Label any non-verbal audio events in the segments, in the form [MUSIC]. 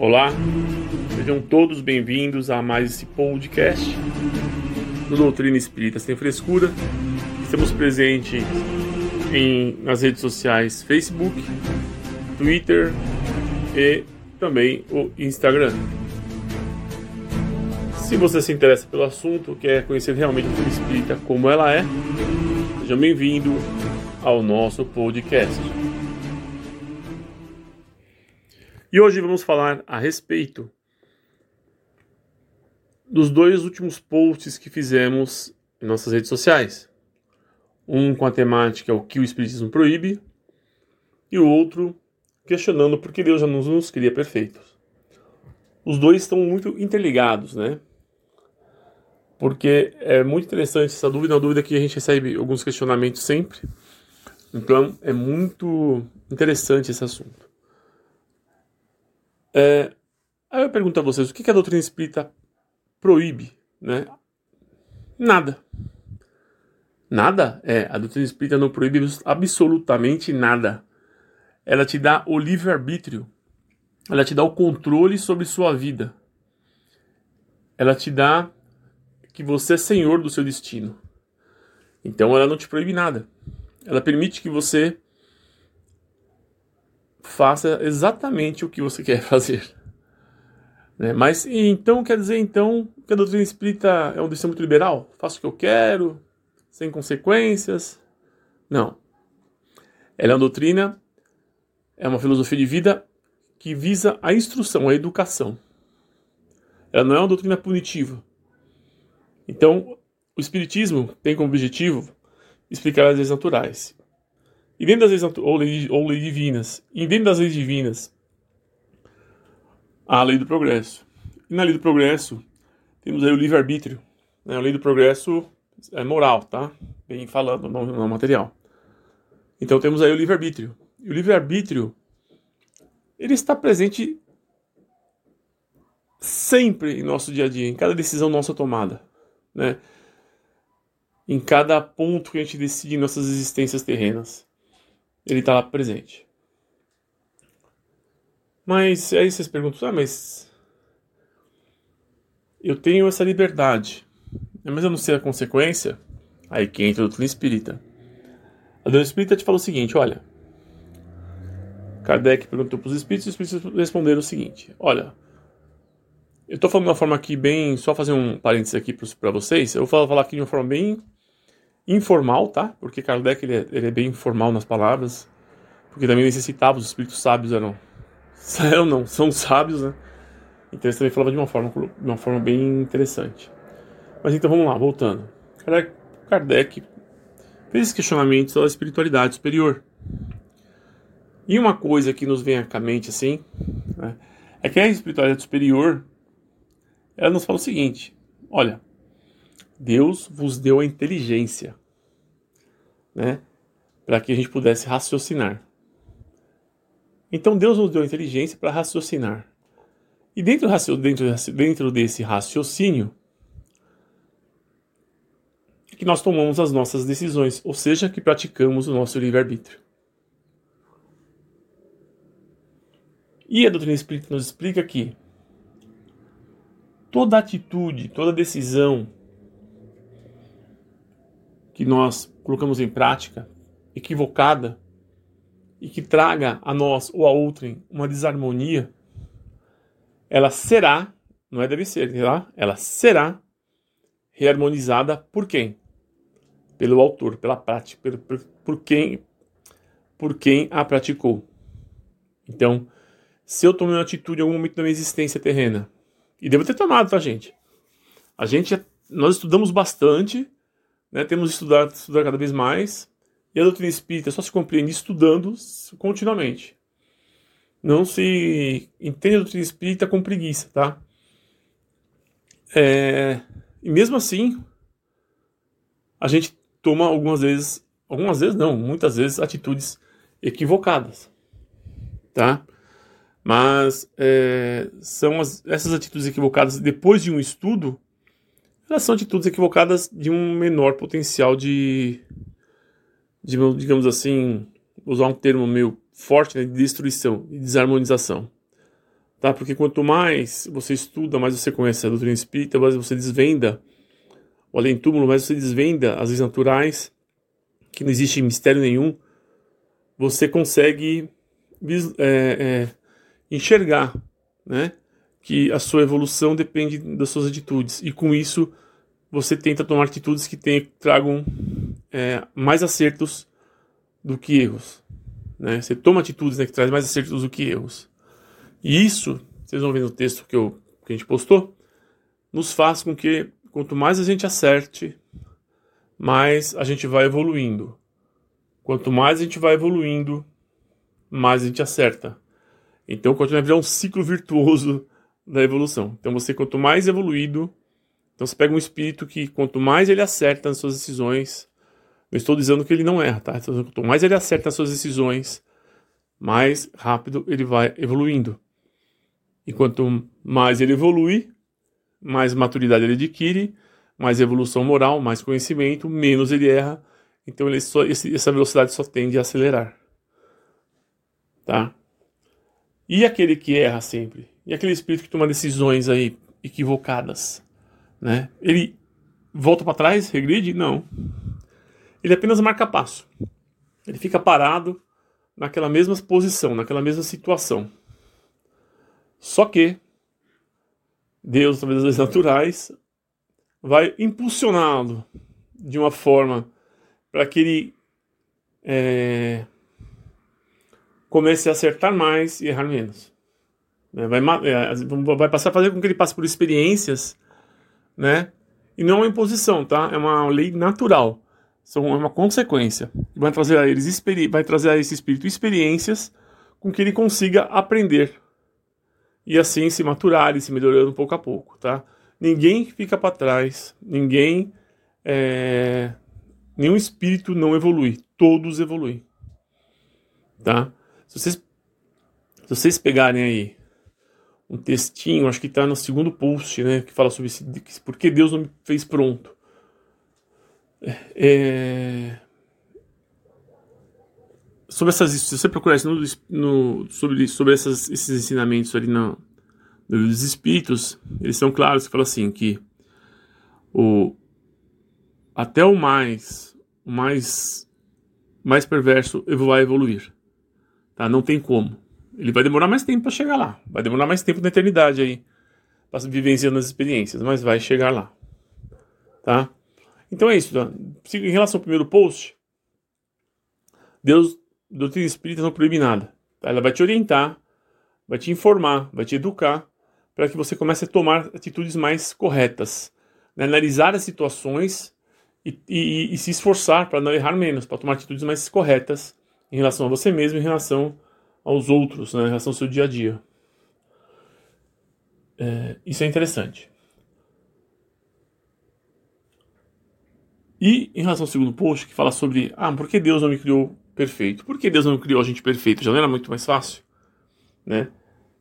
Olá, sejam todos bem-vindos a mais esse podcast do Doutrina Espírita Sem Frescura. Estamos presentes em, nas redes sociais Facebook, Twitter e também o Instagram. Se você se interessa pelo assunto, quer conhecer realmente a doutrina espírita como ela é, seja bem-vindo ao nosso podcast. E hoje vamos falar a respeito dos dois últimos posts que fizemos em nossas redes sociais. Um com a temática o que o Espiritismo proíbe e o outro questionando por que Deus já nos, nos cria perfeitos. Os dois estão muito interligados, né? Porque é muito interessante essa dúvida, uma dúvida que a gente recebe alguns questionamentos sempre. Então é muito interessante esse assunto. É, aí eu pergunto a vocês, o que a doutrina espírita proíbe? Né? Nada. Nada? É, a doutrina espírita não proíbe absolutamente nada. Ela te dá o livre-arbítrio. Ela te dá o controle sobre sua vida. Ela te dá que você é senhor do seu destino. Então ela não te proíbe nada. Ela permite que você faça exatamente o que você quer [LAUGHS] fazer. Né? Mas então quer dizer então que a doutrina espírita é um decisão muito liberal? Faço o que eu quero, sem consequências? Não. Ela é uma doutrina, é uma filosofia de vida que visa a instrução, a educação. Ela não é uma doutrina punitiva. Então, o Espiritismo tem como objetivo explicar as leis naturais. E dentro das leis, ou, lei, ou leis divinas, e dentro das leis divinas, há a lei do progresso. E na lei do progresso, temos aí o livre-arbítrio. Né? A lei do progresso é moral, tá? Bem falando, não, não material. Então temos aí o livre-arbítrio. E o livre-arbítrio, ele está presente sempre em nosso dia a dia, em cada decisão nossa tomada, né? Em cada ponto que a gente decide em nossas existências terrenas ele está lá presente. Mas aí vocês perguntam, ah, mas eu tenho essa liberdade, mas eu não sei a consequência? Aí que entra o doutrina espírita. A doutrina espírita te fala o seguinte, olha, Kardec perguntou para os espíritos e os espíritos responderam o seguinte, olha, eu estou falando de uma forma aqui bem, só fazer um parênteses aqui para vocês, eu vou falar aqui de uma forma bem informal, tá? Porque Kardec ele é, ele é bem informal nas palavras, porque também necessitava, os espíritos sábios [LAUGHS] eram, não, são sábios, né? Então ele também falava de uma forma, de uma forma bem interessante. Mas então vamos lá, voltando. Kardec, fez esse questionamento sobre a espiritualidade superior. E uma coisa que nos vem à mente assim, né, é que a espiritualidade superior, ela nos fala o seguinte: olha, Deus vos deu a inteligência, né? Para que a gente pudesse raciocinar. Então Deus nos deu a inteligência para raciocinar. E dentro, dentro, dentro desse raciocínio, é que nós tomamos as nossas decisões, ou seja, que praticamos o nosso livre-arbítrio. E a doutrina espírita nos explica que toda atitude, toda decisão que nós colocamos em prática, equivocada, e que traga a nós ou a outrem uma desarmonia, ela será, não é deve ser, tá? ela será reharmonizada por quem? Pelo autor, pela prática, por, por, por, quem, por quem a praticou. Então, se eu tomei uma atitude em algum momento da minha existência terrena, e devo ter tomado, tá, gente? A gente, nós estudamos bastante, né? Temos estudado estudar cada vez mais. E a doutrina espírita só se compreende estudando continuamente. Não se entende a doutrina espírita com preguiça, tá? É, e mesmo assim, a gente toma algumas vezes, algumas vezes não, muitas vezes atitudes equivocadas, tá? Mas é, são as, essas atitudes equivocadas depois de um estudo elas são atitudes equivocadas de um menor potencial de, de digamos assim, usar um termo meio forte, né, de destruição e desarmonização. tá? Porque quanto mais você estuda, mais você conhece a doutrina espírita, mais você desvenda o além-túmulo, mais você desvenda as leis naturais, que não existe mistério nenhum, você consegue é, é, enxergar, né? Que a sua evolução depende das suas atitudes. E com isso, você tenta tomar atitudes que tem, tragam é, mais acertos do que erros. Né? Você toma atitudes né, que trazem mais acertos do que erros. E isso, vocês vão ver no texto que, eu, que a gente postou, nos faz com que quanto mais a gente acerte, mais a gente vai evoluindo. Quanto mais a gente vai evoluindo, mais a gente acerta. Então, continua a virar um ciclo virtuoso da evolução. Então, você, quanto mais evoluído, então você pega um espírito que, quanto mais ele acerta nas suas decisões, não estou dizendo que ele não erra, tá? Quanto mais ele acerta nas suas decisões, mais rápido ele vai evoluindo. E quanto mais ele evolui, mais maturidade ele adquire, mais evolução moral, mais conhecimento, menos ele erra. Então ele só, esse, essa velocidade só tende a acelerar. Tá? E aquele que erra sempre? E aquele espírito que toma decisões aí equivocadas? Né? Ele volta para trás, regride? Não. Ele apenas marca passo. Ele fica parado naquela mesma posição, naquela mesma situação. Só que Deus, através das leis naturais, vai impulsioná-lo de uma forma para que ele é, comece a acertar mais e errar menos. Né? Vai, é, vai passar a fazer com que ele passe por experiências, né? E não é uma imposição, tá? É uma lei natural. É uma consequência. Vai trazer a eles vai trazer a esse espírito experiências com que ele consiga aprender e assim se maturar e se melhorando pouco a pouco, tá? Ninguém fica para trás, ninguém é, nenhum espírito não evolui, todos evoluem, tá? Se vocês, se vocês pegarem aí um textinho, acho que está no segundo post, né, que fala sobre esse, por que Deus não me fez pronto. É, sobre essas, se você procurar isso no, no, sobre, sobre essas, esses ensinamentos ali no, no dos Espíritos, eles são claros que fala assim que o até o mais o mais mais perverso vai evoluir. Tá? Não tem como. Ele vai demorar mais tempo para chegar lá. Vai demorar mais tempo na eternidade aí vivenciando as experiências, mas vai chegar lá. Tá? Então é isso. Tá? Em relação ao primeiro post, Deus, doutrina espírita não proíbe nada. Tá? Ela vai te orientar, vai te informar, vai te educar para que você comece a tomar atitudes mais corretas, né? analisar as situações e, e, e se esforçar para não errar menos, para tomar atitudes mais corretas em relação a você mesmo, em relação aos outros, né, em relação ao seu dia a dia. É, isso é interessante. E em relação ao segundo post, que fala sobre ah, por que Deus não me criou perfeito? Por que Deus não criou a gente perfeito? Já não era muito mais fácil? Né?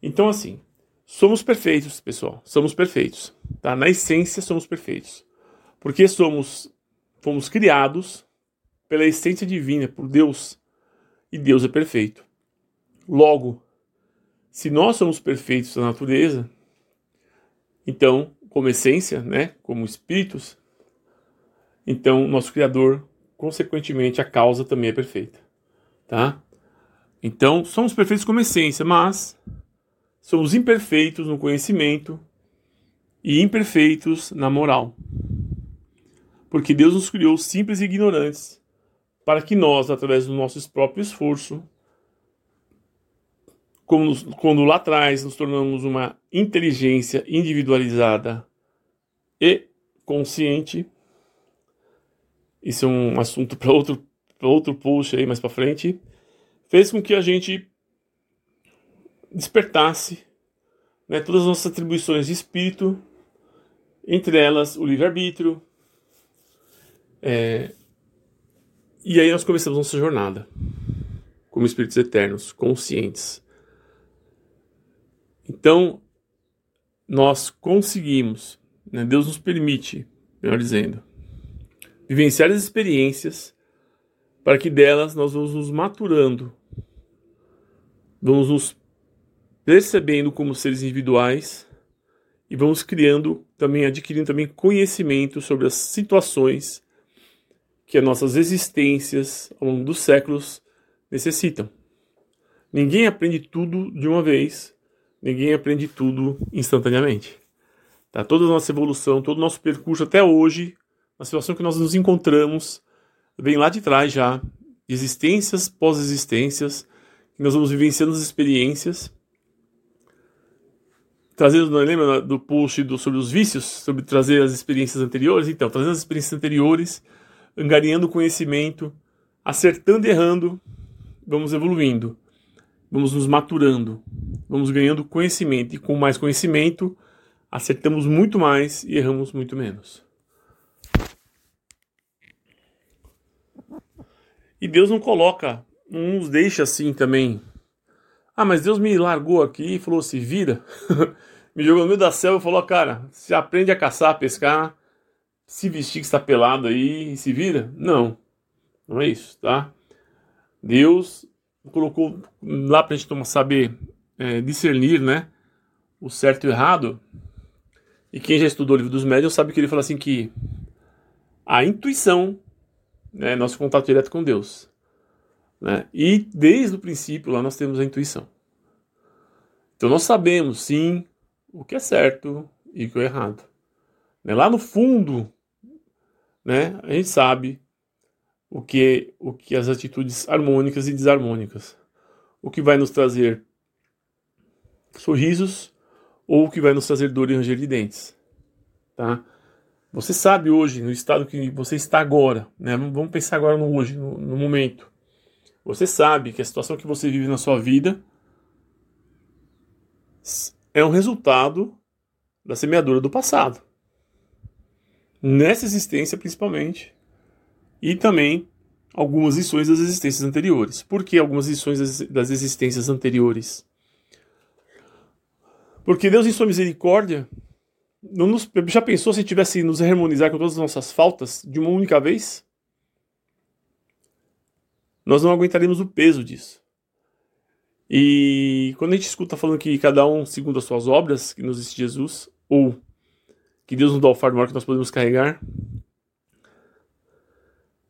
Então, assim, somos perfeitos, pessoal. Somos perfeitos. Tá? Na essência, somos perfeitos. Porque somos, fomos criados pela essência divina, por Deus e Deus é perfeito. Logo, se nós somos perfeitos na natureza, então, como essência, né, como espíritos, então nosso Criador, consequentemente, a causa também é perfeita, tá? Então, somos perfeitos como essência, mas somos imperfeitos no conhecimento e imperfeitos na moral. Porque Deus nos criou simples e ignorantes para que nós, através do nosso próprio esforço, quando, quando lá atrás nos tornamos uma inteligência individualizada e consciente, isso é um assunto para outro, outro post aí mais para frente, fez com que a gente despertasse né, todas as nossas atribuições de espírito, entre elas o livre-arbítrio, é, e aí nós começamos nossa jornada como espíritos eternos, conscientes. Então, nós conseguimos, né, Deus nos permite, melhor dizendo, vivenciar as experiências para que delas nós vamos nos maturando, vamos nos percebendo como seres individuais e vamos criando também, adquirindo também conhecimento sobre as situações que as nossas existências ao longo dos séculos necessitam. Ninguém aprende tudo de uma vez, ninguém aprende tudo instantaneamente. Tá? Toda a nossa evolução, todo o nosso percurso até hoje, na situação que nós nos encontramos, vem lá de trás já, existências pós-existências, que nós vamos vivenciando as experiências. Trazendo, lembra do post do, sobre os vícios, sobre trazer as experiências anteriores? Então, trazendo as experiências anteriores, angariando conhecimento, acertando e errando, vamos evoluindo, vamos nos maturando, vamos ganhando conhecimento e com mais conhecimento acertamos muito mais e erramos muito menos. E Deus não coloca, não nos deixa assim também. Ah, mas Deus me largou aqui e falou: se vira. [LAUGHS] me jogou no meio da selva e falou: cara, se aprende a caçar, a pescar, se vestir que está pelado aí e se vira. Não, não é isso, tá? Deus colocou lá para a gente saber é, discernir, né? O certo e o errado. E quem já estudou o livro dos médiuns sabe que ele fala assim que a intuição é nosso contato direto com Deus. Né? E desde o princípio lá nós temos a intuição. Então nós sabemos sim o que é certo e o que é errado. Né? Lá no fundo, né, a gente sabe o que o que as atitudes harmônicas e desarmônicas, o que vai nos trazer sorrisos ou o que vai nos trazer dor e ranger de dentes, tá? Você sabe hoje, no estado que você está agora, né? Vamos pensar agora no hoje, no, no momento. Você sabe que a situação que você vive na sua vida é um resultado da semeadura do passado. Nessa existência, principalmente, e também algumas lições das existências anteriores. Por que algumas lições das existências anteriores? Porque Deus, em sua misericórdia, nos, já pensou se tivesse nos harmonizar com todas as nossas faltas de uma única vez? Nós não aguentaríamos o peso disso. E quando a gente escuta falando que cada um segundo as suas obras, que nos existe Jesus, ou que Deus nos dá o fardo maior que nós podemos carregar,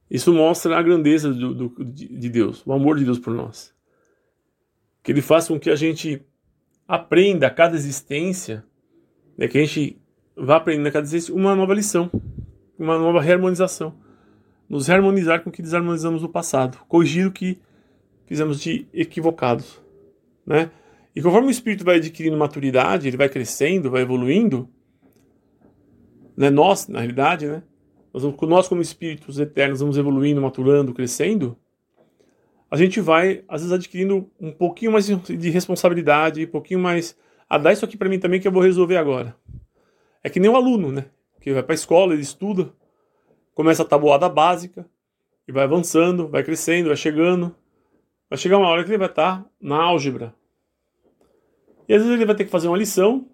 isso mostra a grandeza do, do, de Deus, o amor de Deus por nós. Que Ele faça com que a gente aprenda a cada existência, né, que a gente vá aprendendo a cada existência uma nova lição, uma nova reharmonização. Nos reharmonizar com o que desarmonizamos no passado, corrigir o que fizemos de equivocados. Né? E conforme o espírito vai adquirindo maturidade, ele vai crescendo, vai evoluindo, né? nós, na realidade, né? nós, nós como espíritos eternos vamos evoluindo, maturando, crescendo, a gente vai, às vezes, adquirindo um pouquinho mais de responsabilidade, um pouquinho mais. Ah, dá isso aqui para mim também que eu vou resolver agora. É que nem o um aluno, né? Que vai para a escola, ele estuda, começa a tabuada básica, e vai avançando, vai crescendo, vai chegando. Vai chegar uma hora que ele vai estar tá na álgebra. E às vezes ele vai ter que fazer uma lição.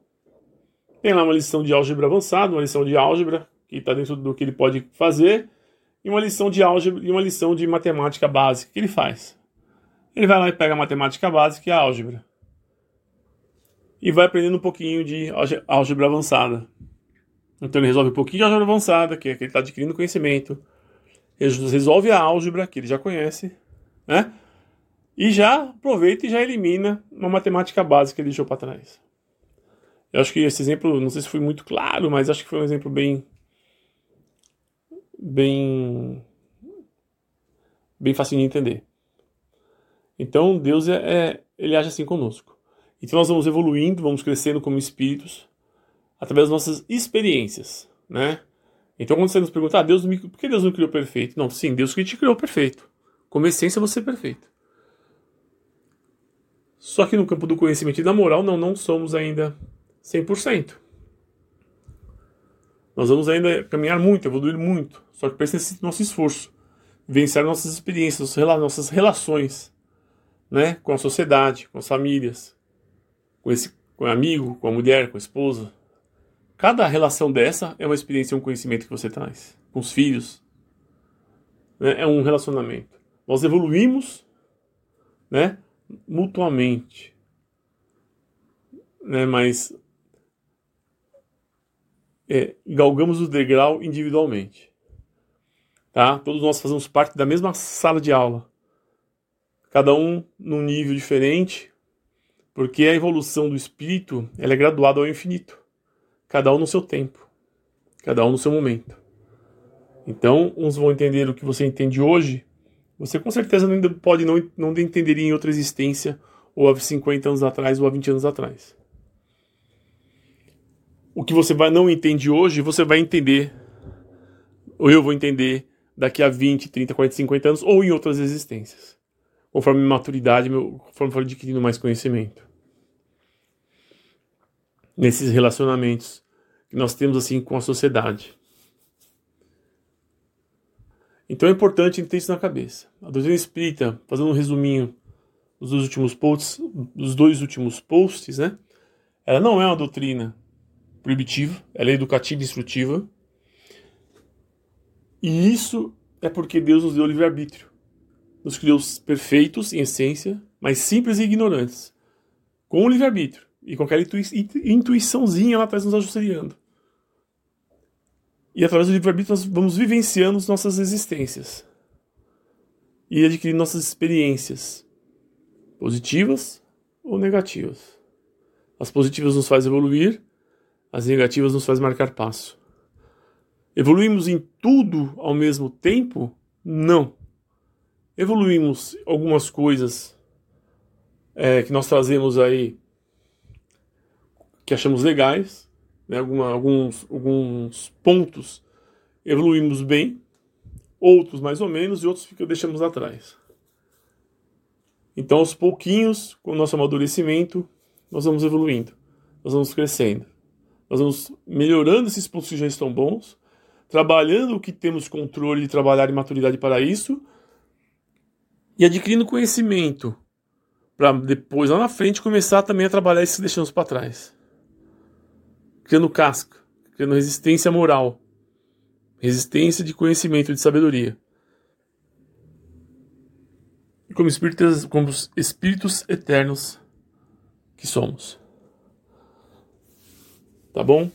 Tem lá uma lição de álgebra avançada, uma lição de álgebra, que está dentro do que ele pode fazer e uma lição de álgebra e uma lição de matemática básica. Que ele faz? Ele vai lá e pega a matemática básica e a álgebra. E vai aprendendo um pouquinho de álgebra avançada. Então ele resolve um pouquinho de álgebra avançada, que é que ele está adquirindo conhecimento. Ele resolve a álgebra, que ele já conhece, né? E já aproveita e já elimina uma matemática básica que ele deixou para trás. Eu acho que esse exemplo, não sei se foi muito claro, mas acho que foi um exemplo bem bem bem fácil de entender. Então Deus é, é, ele age assim conosco. Então nós vamos evoluindo, vamos crescendo como espíritos através das nossas experiências, né? Então quando você nos pergunta, ah, Deus me, por que Deus não criou perfeito? Não, sim, Deus que te criou perfeito. Como essência você é perfeito. Só que no campo do conhecimento e da moral, não, não somos ainda 100%. Nós vamos ainda caminhar muito, evoluir muito. Só que esse nosso esforço. Vencer nossas experiências, nossas relações né? com a sociedade, com as famílias, com esse com o amigo, com a mulher, com a esposa. Cada relação dessa é uma experiência, um conhecimento que você traz. Com os filhos. Né? É um relacionamento. Nós evoluímos né? mutuamente. né, mas é, galgamos o degrau individualmente. Tá? Todos nós fazemos parte da mesma sala de aula. Cada um num nível diferente, porque a evolução do espírito ela é graduada ao infinito. Cada um no seu tempo. Cada um no seu momento. Então, uns vão entender o que você entende hoje, você com certeza ainda pode não, não entender em outra existência, ou há 50 anos atrás, ou há 20 anos atrás. O que você vai, não entende hoje, você vai entender, ou eu vou entender daqui a 20, 30, 40, 50 anos, ou em outras existências. Conforme minha maturidade, meu, conforme eu for adquirindo mais conhecimento. Nesses relacionamentos que nós temos assim com a sociedade. Então é importante ter isso na cabeça. A doutrina espírita, fazendo um resuminho dos dois últimos posts, dos dois últimos posts, né? Ela não é uma doutrina proibitiva, ela é educativa e instrutiva. E isso é porque Deus nos deu livre-arbítrio. Nos criou perfeitos em essência, mas simples e ignorantes. Com o livre-arbítrio e com aquela intuiçãozinha lá atrás nos auxiliando. E através do livre-arbítrio nós vamos vivenciando nossas existências e adquirindo nossas experiências, positivas ou negativas. As positivas nos fazem evoluir, as negativas nos fazem marcar passo. Evoluímos em tudo ao mesmo tempo? Não. Evoluímos algumas coisas é, que nós trazemos aí que achamos legais, né, alguma, alguns, alguns pontos evoluímos bem, outros mais ou menos e outros que deixamos atrás. Então, aos pouquinhos, com o nosso amadurecimento, nós vamos evoluindo, nós vamos crescendo, nós vamos melhorando esses pontos que já estão bons, trabalhando o que temos controle de trabalhar e maturidade para isso, e adquirindo conhecimento para depois, lá na frente, começar também a trabalhar esses deixamos para trás criando casca, criando resistência moral, resistência de conhecimento, de sabedoria. E como espíritos, como espíritos eternos que somos. Tá bom?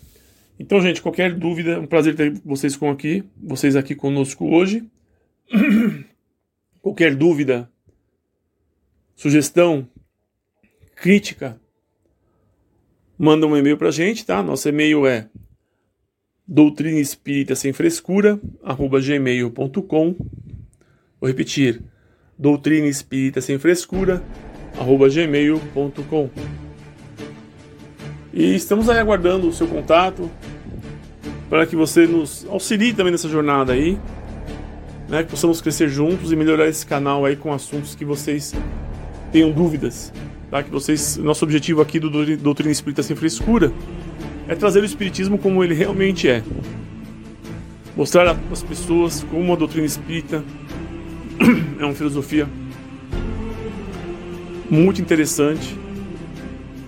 Então, gente, qualquer dúvida, um prazer ter vocês com aqui, vocês aqui conosco hoje. [CLEARS THROAT] qualquer dúvida, sugestão, crítica, manda um e-mail pra gente, tá? Nosso e-mail é doutrina espírita sem frescura, arroba gmail.com. Vou repetir, doutrina espírita sem frescura, arroba gmail.com. E estamos aí aguardando o seu contato para que você nos auxilie também nessa jornada aí, né? Que possamos crescer juntos e melhorar esse canal aí com assuntos que vocês tenham dúvidas. Tá? Que vocês, nosso objetivo aqui do Doutrina Espírita Sem Frescura é trazer o Espiritismo como ele realmente é. Mostrar às pessoas como a doutrina espírita [CLEARS THROAT] é uma filosofia muito interessante,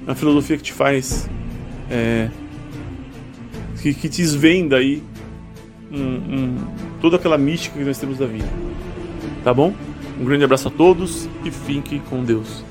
é uma filosofia que te faz. É, que, que desvenda aí um, um, toda aquela mística que nós temos da vida. Tá bom? Um grande abraço a todos e fique com Deus.